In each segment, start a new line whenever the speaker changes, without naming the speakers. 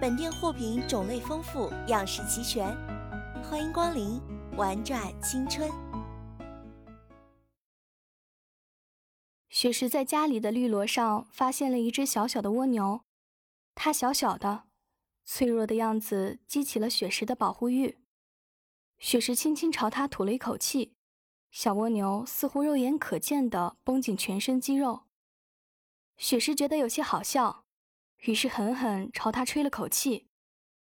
本店货品种类丰富，样式齐全，欢迎光临，玩转青春。
雪石在家里的绿萝上发现了一只小小的蜗牛，它小小的、脆弱的样子激起了雪石的保护欲。雪石轻轻朝它吐了一口气，小蜗牛似乎肉眼可见的绷紧全身肌肉。雪石觉得有些好笑。于是狠狠朝他吹了口气，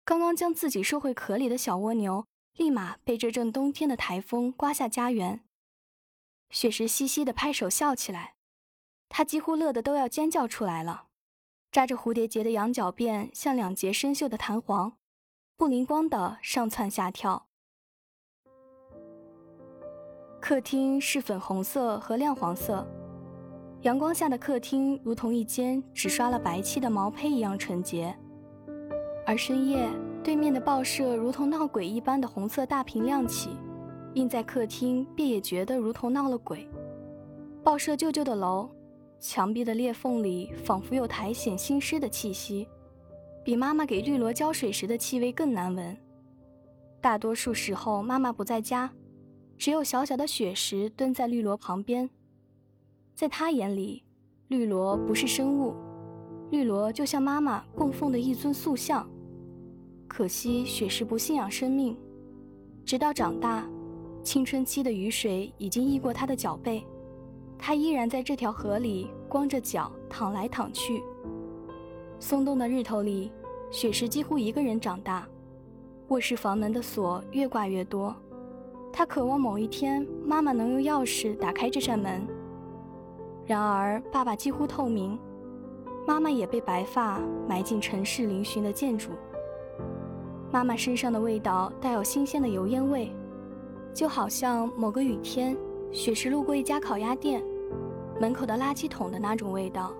刚刚将自己收回壳里的小蜗牛，立马被这阵冬天的台风刮下家园。雪石嘻嘻地拍手笑起来，他几乎乐得都要尖叫出来了。扎着蝴蝶结的羊角辫像两截生锈的弹簧，不灵光的上蹿下跳。客厅是粉红色和亮黄色。阳光下的客厅如同一间只刷了白漆的毛坯一样纯洁，而深夜对面的报社如同闹鬼一般的红色大屏亮起，映在客厅，便也觉得如同闹了鬼。报社旧旧的楼，墙壁的裂缝里仿佛有苔藓新湿的气息，比妈妈给绿萝浇水时的气味更难闻。大多数时候妈妈不在家，只有小小的雪石蹲在绿萝旁边。在他眼里，绿萝不是生物，绿萝就像妈妈供奉的一尊塑像。可惜雪石不信仰生命，直到长大，青春期的雨水已经溢过他的脚背，他依然在这条河里光着脚躺来躺去。松动的日头里，雪石几乎一个人长大，卧室房门的锁越挂越多，他渴望某一天妈妈能用钥匙打开这扇门。然而，爸爸几乎透明，妈妈也被白发埋进城市嶙峋的建筑。妈妈身上的味道带有新鲜的油烟味，就好像某个雨天，雪石路过一家烤鸭店，门口的垃圾桶的那种味道。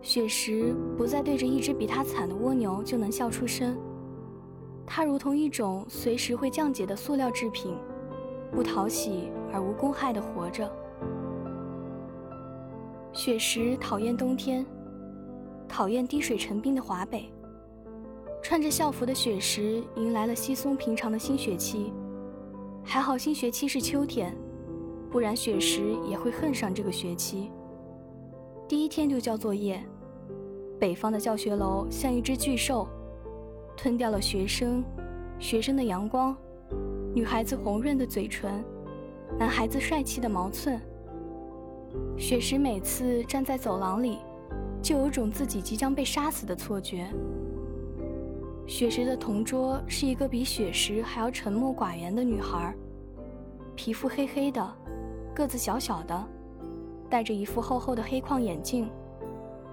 雪石不再对着一只比他惨的蜗牛就能笑出声，它如同一种随时会降解的塑料制品，不讨喜而无公害地活着。雪石讨厌冬天，讨厌滴水成冰的华北。穿着校服的雪石迎来了稀松平常的新学期，还好新学期是秋天，不然雪石也会恨上这个学期。第一天就交作业，北方的教学楼像一只巨兽，吞掉了学生、学生的阳光、女孩子红润的嘴唇、男孩子帅气的毛寸。雪石每次站在走廊里，就有种自己即将被杀死的错觉。雪石的同桌是一个比雪石还要沉默寡言的女孩，皮肤黑黑的，个子小小的，戴着一副厚厚的黑框眼镜，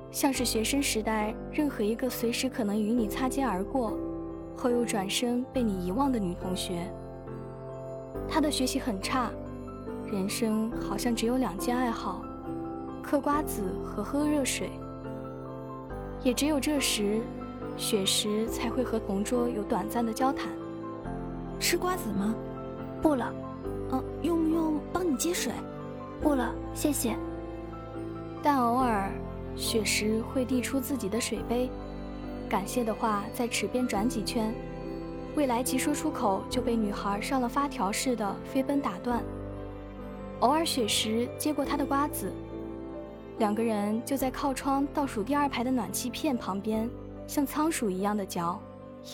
像是学生时代任何一个随时可能与你擦肩而过，后又转身被你遗忘的女同学。她的学习很差。人生好像只有两件爱好：嗑瓜子和喝热水。也只有这时，雪石才会和同桌有短暂的交谈。
吃瓜子吗？
不了。
嗯，用不用帮你接水？
不了，谢谢。但偶尔，雪石会递出自己的水杯，感谢的话在池边转几圈，未来及说出口就被女孩上了发条似的飞奔打断。偶尔，雪石接过他的瓜子，两个人就在靠窗倒数第二排的暖气片旁边，像仓鼠一样的嚼，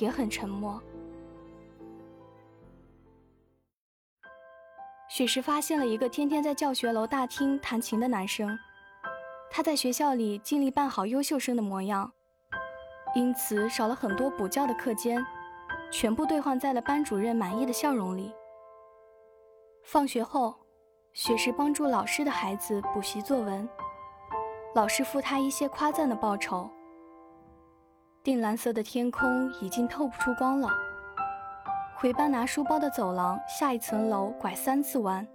也很沉默。雪石发现了一个天天在教学楼大厅弹琴的男生，他在学校里尽力扮好优秀生的模样，因此少了很多补觉的课间，全部兑换在了班主任满意的笑容里。放学后。雪石帮助老师的孩子补习作文，老师付他一些夸赞的报酬。靛蓝色的天空已经透不出光了。回班拿书包的走廊，下一层楼拐三次弯。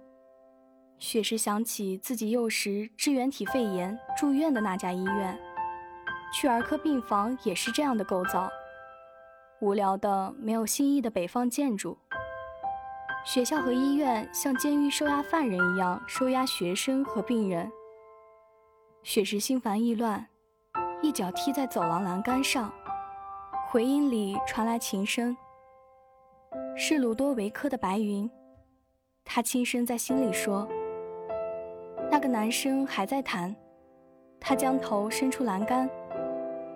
雪石想起自己幼时支原体肺炎住院的那家医院，去儿科病房也是这样的构造，无聊的没有新意的北方建筑。学校和医院像监狱收押犯人一样收押学生和病人。雪石心烦意乱，一脚踢在走廊栏杆上，回音里传来琴声。是鲁多维克的《白云》，他轻声在心里说。那个男生还在弹，他将头伸出栏杆，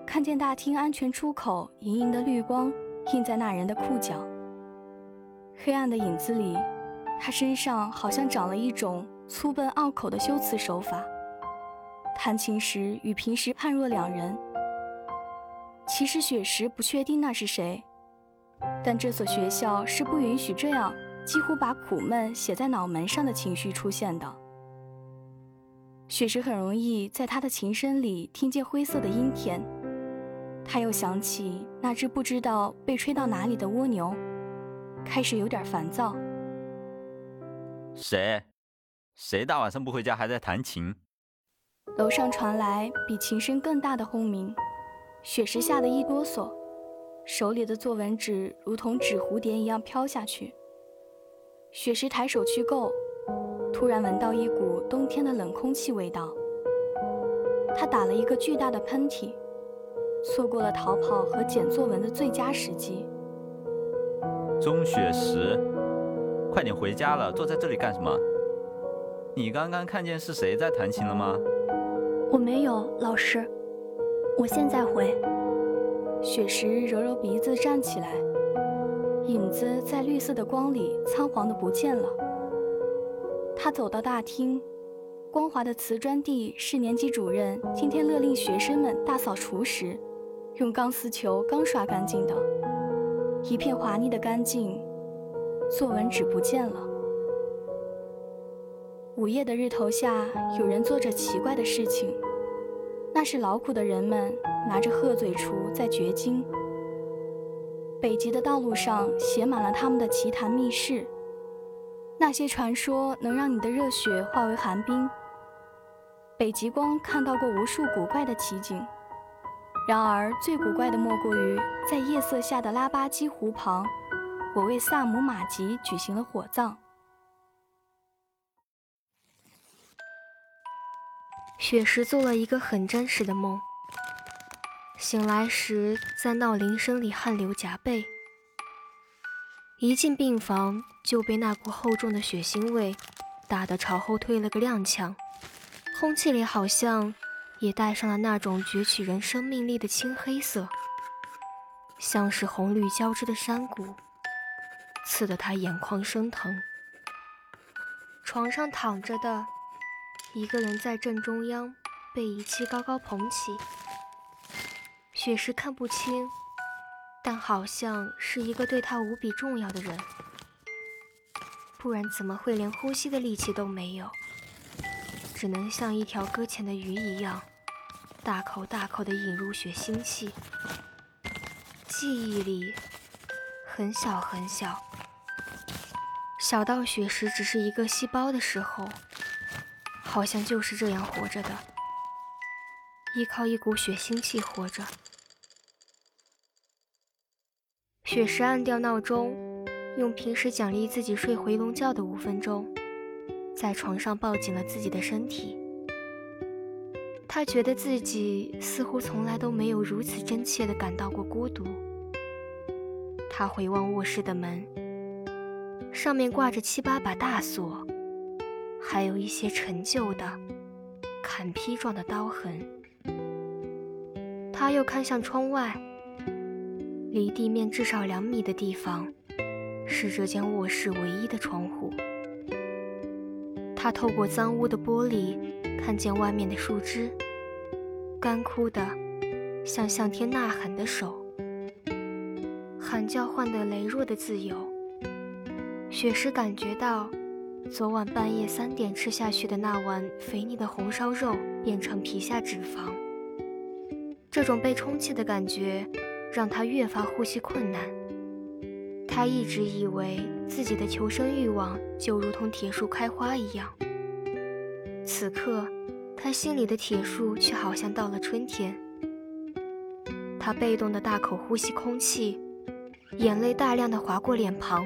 看见大厅安全出口莹莹的绿光映在那人的裤脚。黑暗的影子里，他身上好像长了一种粗笨拗口的修辞手法。弹琴时与平时判若两人。其实雪石不确定那是谁，但这所学校是不允许这样几乎把苦闷写在脑门上的情绪出现的。雪石很容易在他的琴声里听见灰色的阴天，他又想起那只不知道被吹到哪里的蜗牛。开始有点烦躁。
谁？谁大晚上不回家还在弹琴？
楼上传来比琴声更大的轰鸣，雪石吓得一哆嗦，手里的作文纸如同纸蝴蝶一样飘下去。雪石抬手去够，突然闻到一股冬天的冷空气味道。他打了一个巨大的喷嚏，错过了逃跑和捡作文的最佳时机。
钟雪石，快点回家了，坐在这里干什么？你刚刚看见是谁在弹琴了吗？
我没有，老师。我现在回。雪石揉揉鼻子站起来，影子在绿色的光里仓皇的不见了。他走到大厅，光滑的瓷砖地是年级主任今天勒令学生们大扫除时，用钢丝球刚刷干净的。一片滑腻的干净，作文纸不见了。午夜的日头下，有人做着奇怪的事情，那是劳苦的人们拿着鹤嘴锄在掘金。北极的道路上写满了他们的奇谈密事，那些传说能让你的热血化为寒冰。北极光看到过无数古怪的奇景。然而，最古怪的莫过于在夜色下的拉巴基湖旁，我为萨姆马吉举行了火葬。
雪石做了一个很真实的梦，醒来时在闹铃声里汗流浃背，一进病房就被那股厚重的血腥味打得朝后退了个踉跄，空气里好像……也带上了那种攫取人生命力的青黑色，像是红绿交织的山谷，刺得他眼眶生疼。床上躺着的一个人在正中央，被仪器高高捧起，雪石看不清，但好像是一个对他无比重要的人，不然怎么会连呼吸的力气都没有，只能像一条搁浅的鱼一样。大口大口地引入血腥气，记忆里很小很小，小到血石只是一个细胞的时候，好像就是这样活着的，依靠一股血腥气活着。雪石按掉闹钟，用平时奖励自己睡回笼觉的五分钟，在床上抱紧了自己的身体。他觉得自己似乎从来都没有如此真切地感到过孤独。他回望卧室的门，上面挂着七八把大锁，还有一些陈旧的砍劈状的刀痕。他又看向窗外。离地面至少两米的地方，是这间卧室唯一的窗户。他透过脏污的玻璃，看见外面的树枝，干枯的，像向天呐喊的手，喊叫唤得羸弱的自由。雪石感觉到，昨晚半夜三点吃下去的那碗肥腻的红烧肉变成皮下脂肪，这种被充气的感觉。让他越发呼吸困难。他一直以为自己的求生欲望就如同铁树开花一样，此刻他心里的铁树却好像到了春天。他被动的大口呼吸空气，眼泪大量的划过脸庞。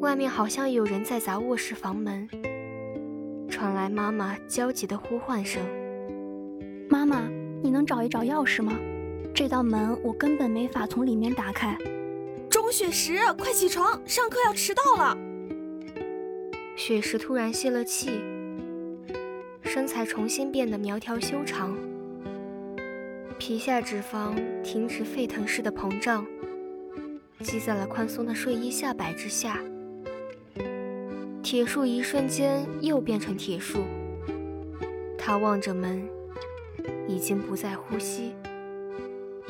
外面好像有人在砸卧室房门，传来妈妈焦急的呼唤声：“
妈妈，你能找一找钥匙吗？”这道门我根本没法从里面打开。
钟雪石，快起床，上课要迟到了。
雪石突然泄了气，身材重新变得苗条修长，皮下脂肪停止沸腾似的膨胀，积在了宽松的睡衣下摆之下。铁树一瞬间又变成铁树。他望着门，已经不再呼吸。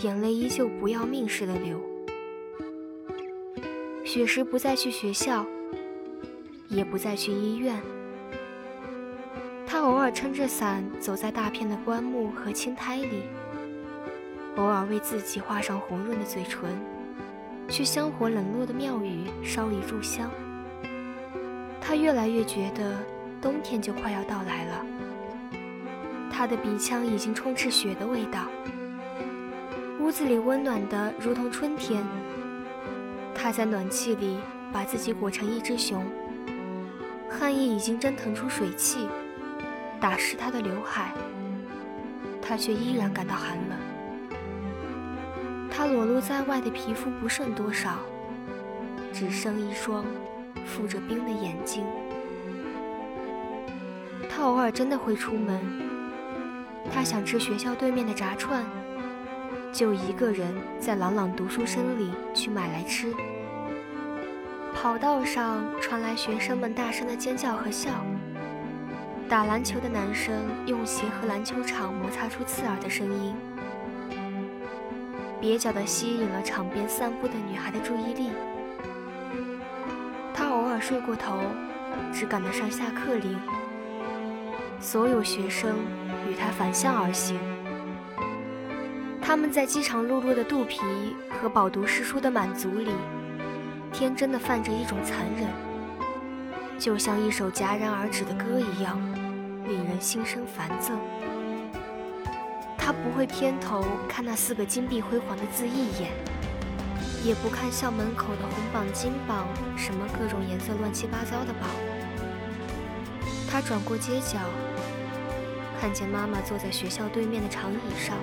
眼泪依旧不要命似的流。雪石不再去学校，也不再去医院。他偶尔撑着伞走在大片的棺木和青苔里，偶尔为自己画上红润的嘴唇，去香火冷落的庙宇烧一炷香。他越来越觉得冬天就快要到来了。他的鼻腔已经充斥雪的味道。屋子里温暖的如同春天。他在暖气里把自己裹成一只熊，汗液已经蒸腾出水汽，打湿他的刘海。他却依然感到寒冷。他裸露在外的皮肤不剩多少，只剩一双覆着冰的眼睛。他偶尔真的会出门。他想吃学校对面的炸串。就一个人在朗朗读书声里去买来吃。跑道上传来学生们大声的尖叫和笑。打篮球的男生用鞋和篮球场摩擦出刺耳的声音，蹩脚地吸引了场边散步的女孩的注意力。他偶尔睡过头，只赶得上下课铃。所有学生与他反向而行。他们在饥肠辘辘的肚皮和饱读诗书的满足里，天真的泛着一种残忍，就像一首戛然而止的歌一样，令人心生烦憎。他不会偏头看那四个金碧辉煌的字一眼，也不看校门口的红榜、金榜，什么各种颜色乱七八糟的榜。他转过街角，看见妈妈坐在学校对面的长椅上。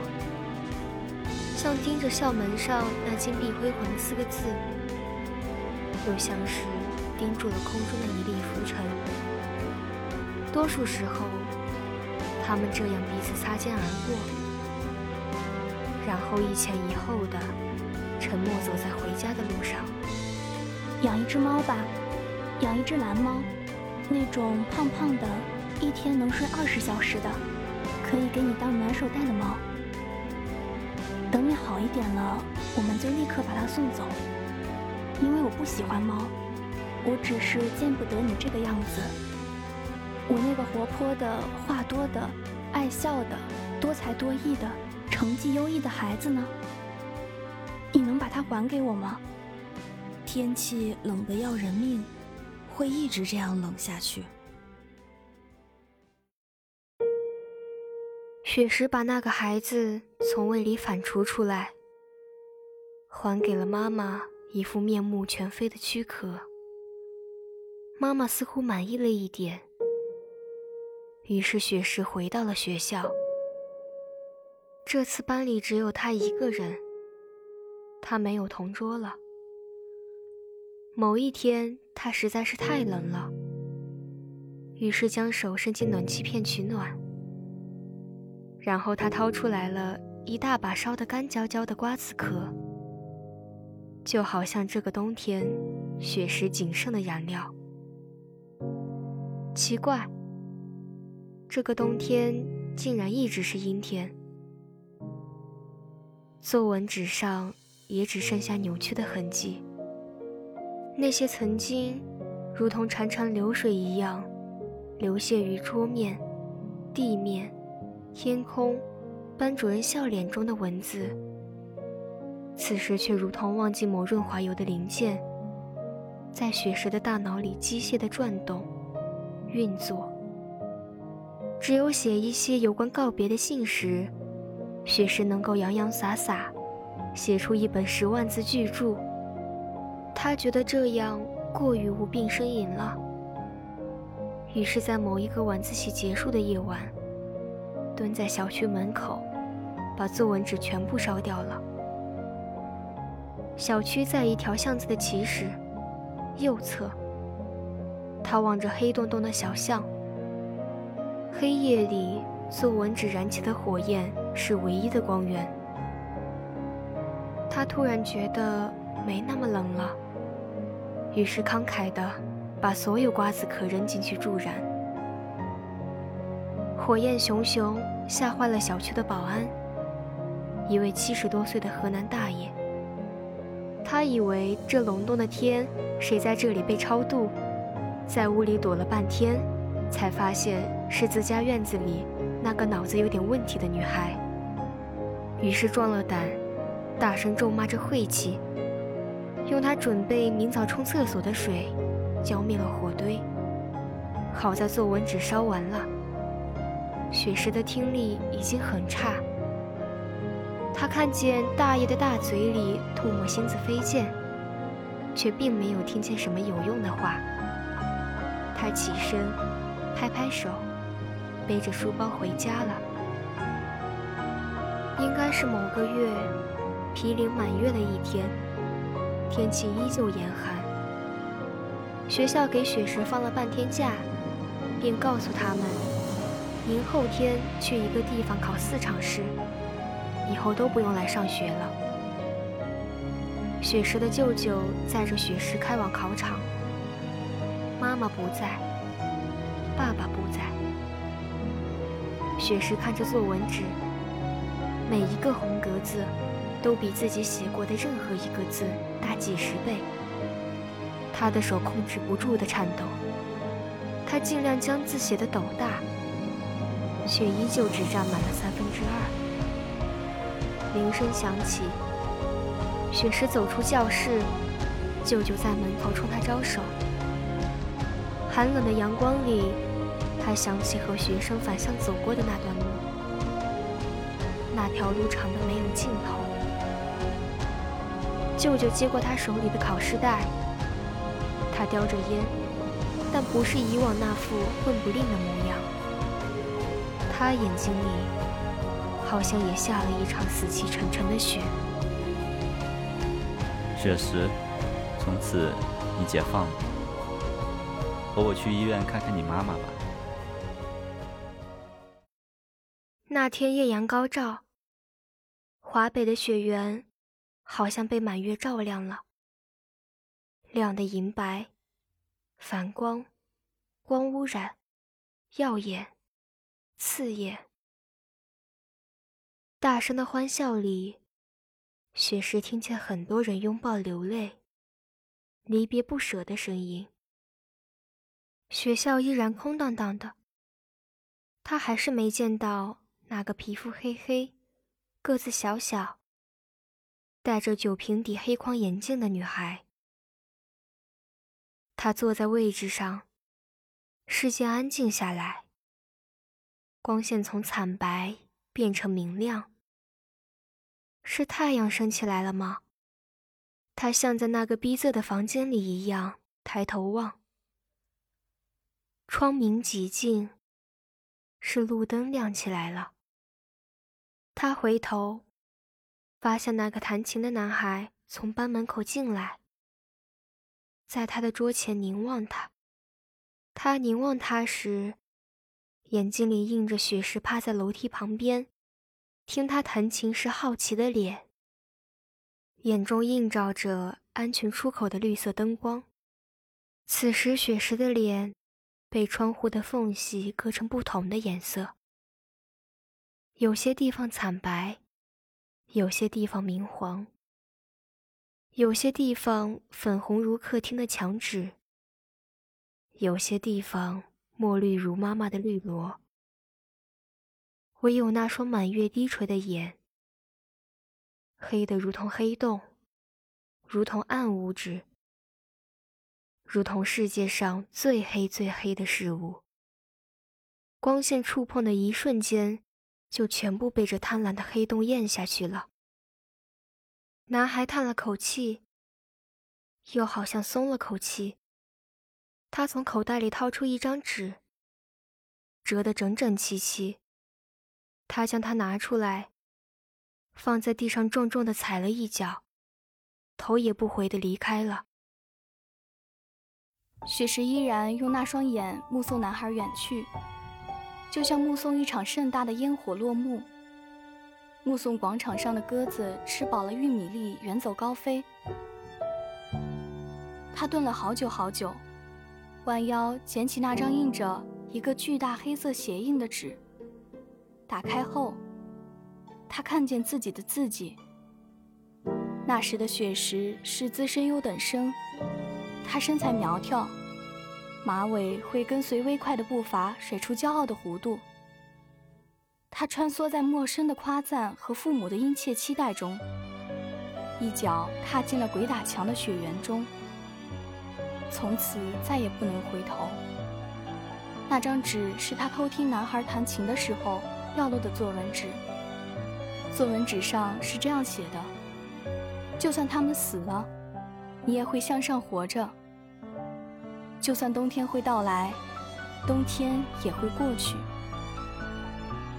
像盯着校门上那金碧辉煌的四个字，又像是盯住了空中的一粒浮尘。多数时候，他们这样彼此擦肩而过，然后一前一后的沉默走在回家的路上。
养一只猫吧，养一只蓝猫，那种胖胖的，一天能睡二十小时的，可以给你当暖手袋的猫。等你好一点了，我们就立刻把它送走。因为我不喜欢猫，我只是见不得你这个样子。我那个活泼的、话多的、爱笑的、多才多艺的、成绩优异的孩子呢？你能把它还给我吗？
天气冷得要人命，会一直这样冷下去。
雪石把那个孩子从胃里反刍出来，还给了妈妈一副面目全非的躯壳。妈妈似乎满意了一点，于是雪石回到了学校。这次班里只有他一个人，他没有同桌了。某一天，他实在是太冷了，于是将手伸进暖气片取暖。然后他掏出来了一大把烧得干焦焦的瓜子壳，就好像这个冬天雪石仅剩的燃料。奇怪，这个冬天竟然一直是阴天。作文纸上也只剩下扭曲的痕迹，那些曾经如同潺潺流水一样流泻于桌面、地面、天空、班主任笑脸中的文字，此时却如同忘记抹润滑油的零件，在雪石的大脑里机械的转动、运作。只有写一些有关告别的信时。雪石能够洋洋洒洒写出一本十万字巨著，他觉得这样过于无病呻吟了。于是，在某一个晚自习结束的夜晚，蹲在小区门口，把作文纸全部烧掉了。小区在一条巷子的起始，右侧。他望着黑洞洞的小巷，黑夜里。作文纸燃起的火焰是唯一的光源。他突然觉得没那么冷了，于是慷慨地把所有瓜子壳扔进去助燃。火焰熊熊，吓坏了小区的保安，一位七十多岁的河南大爷。他以为这隆冬的天，谁在这里被超度，在屋里躲了半天，才发现是自家院子里。那个脑子有点问题的女孩，于是壮了胆，大声咒骂着晦气，用他准备明早冲厕所的水浇灭了火堆。好在作文纸烧完了，雪石的听力已经很差。看见大爷的大嘴里唾沫星子飞溅，却并没有听见什么有用的话。他起身，拍拍手。背着书包回家了。应该是某个月毗邻满月的一天，天气依旧严寒。学校给雪石放了半天假，并告诉他们，明后天去一个地方考四场试，以后都不用来上学了。雪石的舅舅载着雪石开往考场，妈妈不在，爸爸不在。雪石看着作文纸，每一个红格子都比自己写过的任何一个字大几十倍。他的手控制不住的颤抖，他尽量将字写的斗大，却依旧只占满了三分之二。铃声响起，雪石走出教室，舅舅在门口冲他招手。寒冷的阳光里。他想起和学生反向走过的那段路，那条路长的没有尽头。舅舅接过他手里的考试袋，他叼着烟，但不是以往那副混不吝的模样。他眼睛里好像也下了一场死气沉沉的雪。
这时，从此你解放了，和我去医院看看你妈妈吧。
那天艳阳高照，华北的雪原好像被满月照亮了，亮的银白，反光，光污染，耀眼，刺眼。大声的欢笑里，雪石听见很多人拥抱流泪、离别不舍的声音。学校依然空荡荡的，他还是没见到。那个皮肤黑黑、个子小小、戴着酒瓶底黑框眼镜的女孩，她坐在位置上，世界安静下来。光线从惨白变成明亮，是太阳升起来了吗？他像在那个逼仄的房间里一样抬头望，窗明几净，是路灯亮起来了。他回头，发现那个弹琴的男孩从班门口进来，在他的桌前凝望他。他凝望他时，眼睛里映着雪石趴在楼梯旁边，听他弹琴时好奇的脸，眼中映照着安全出口的绿色灯光。此时，雪石的脸被窗户的缝隙割成不同的颜色。有些地方惨白，有些地方明黄，有些地方粉红如客厅的墙纸，有些地方墨绿如妈妈的绿萝。唯有那双满月低垂的眼，黑得如同黑洞，如同暗物质，如同世界上最黑最黑的事物。光线触碰的一瞬间。就全部被这贪婪的黑洞咽下去了。男孩叹了口气，又好像松了口气。他从口袋里掏出一张纸，折得整整齐齐。他将它拿出来，放在地上，重重的踩了一脚，头也不回的离开了。
雪石依然用那双眼目送男孩远去。就像目送一场盛大的烟火落幕，目送广场上的鸽子吃饱了玉米粒远走高飞。他顿了好久好久，弯腰捡起那张印着一个巨大黑色鞋印的纸，打开后，他看见自己的字迹。那时的雪石是资深优等生，他身材苗条。马尾会跟随微快的步伐甩出骄傲的弧度。他穿梭在陌生的夸赞和父母的殷切期待中，一脚踏进了鬼打墙的雪原中，从此再也不能回头。那张纸是他偷听男孩弹琴的时候掉落的作文纸。作文纸上是这样写的：“就算他们死了，你也会向上活着。”就算冬天会到来，冬天也会过去。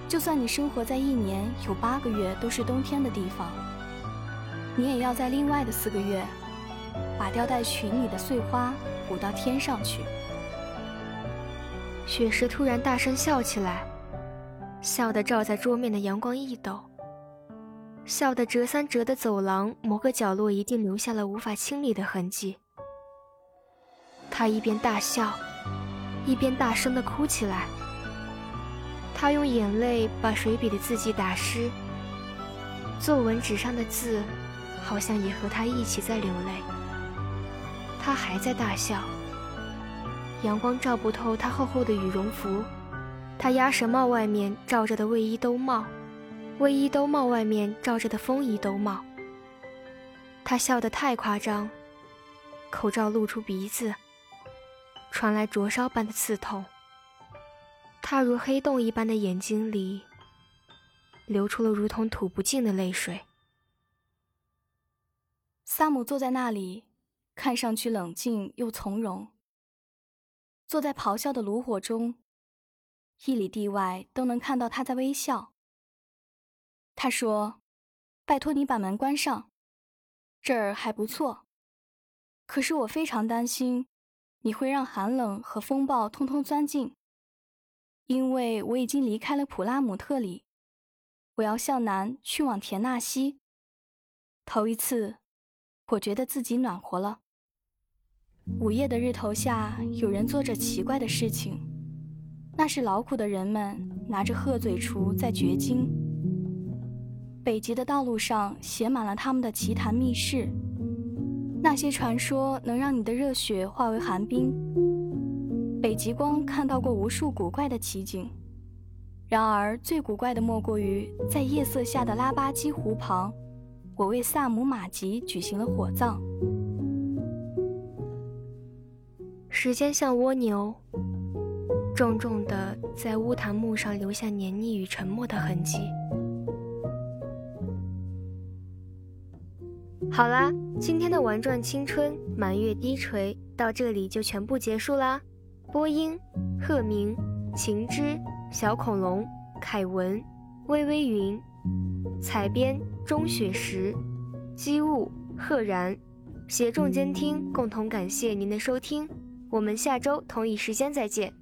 就算你生活在一年有八个月都是冬天的地方，你也要在另外的四个月，把吊带裙里的碎花舞到天上去。
雪石突然大声笑起来，笑得照在桌面的阳光一抖，笑得折三折的走廊某个角落一定留下了无法清理的痕迹。他一边大笑，一边大声地哭起来。他用眼泪把水笔的字迹打湿，作文纸上的字好像也和他一起在流泪。他还在大笑。阳光照不透他厚厚的羽绒服，他鸭舌帽外面罩着的卫衣兜帽，卫衣兜帽外面罩着的风衣兜帽。他笑得太夸张，口罩露出鼻子。传来灼烧般的刺痛，他如黑洞一般的眼睛里流出了如同吐不尽的泪水。
萨姆坐在那里，看上去冷静又从容。坐在咆哮的炉火中，一里地外都能看到他在微笑。他说：“拜托你把门关上，这儿还不错。可是我非常担心。”你会让寒冷和风暴通通钻进，因为我已经离开了普拉姆特里，我要向南去往田纳西。头一次，我觉得自己暖和了。午夜的日头下，有人做着奇怪的事情，那是劳苦的人们拿着鹤嘴锄在掘金。北极的道路上写满了他们的奇谈密室。那些传说能让你的热血化为寒冰。北极光看到过无数古怪的奇景，然而最古怪的莫过于在夜色下的拉巴基湖旁，我为萨姆马吉举行了火葬。
时间像蜗牛，重重的在乌檀木上留下黏腻与沉默的痕迹。好啦，今天的玩转青春满月低垂到这里就全部结束啦。播音：鹤鸣、晴之、小恐龙、凯文、微微云。采编：钟雪石。机务：赫然。协众监听，共同感谢您的收听。我们下周同一时间再见。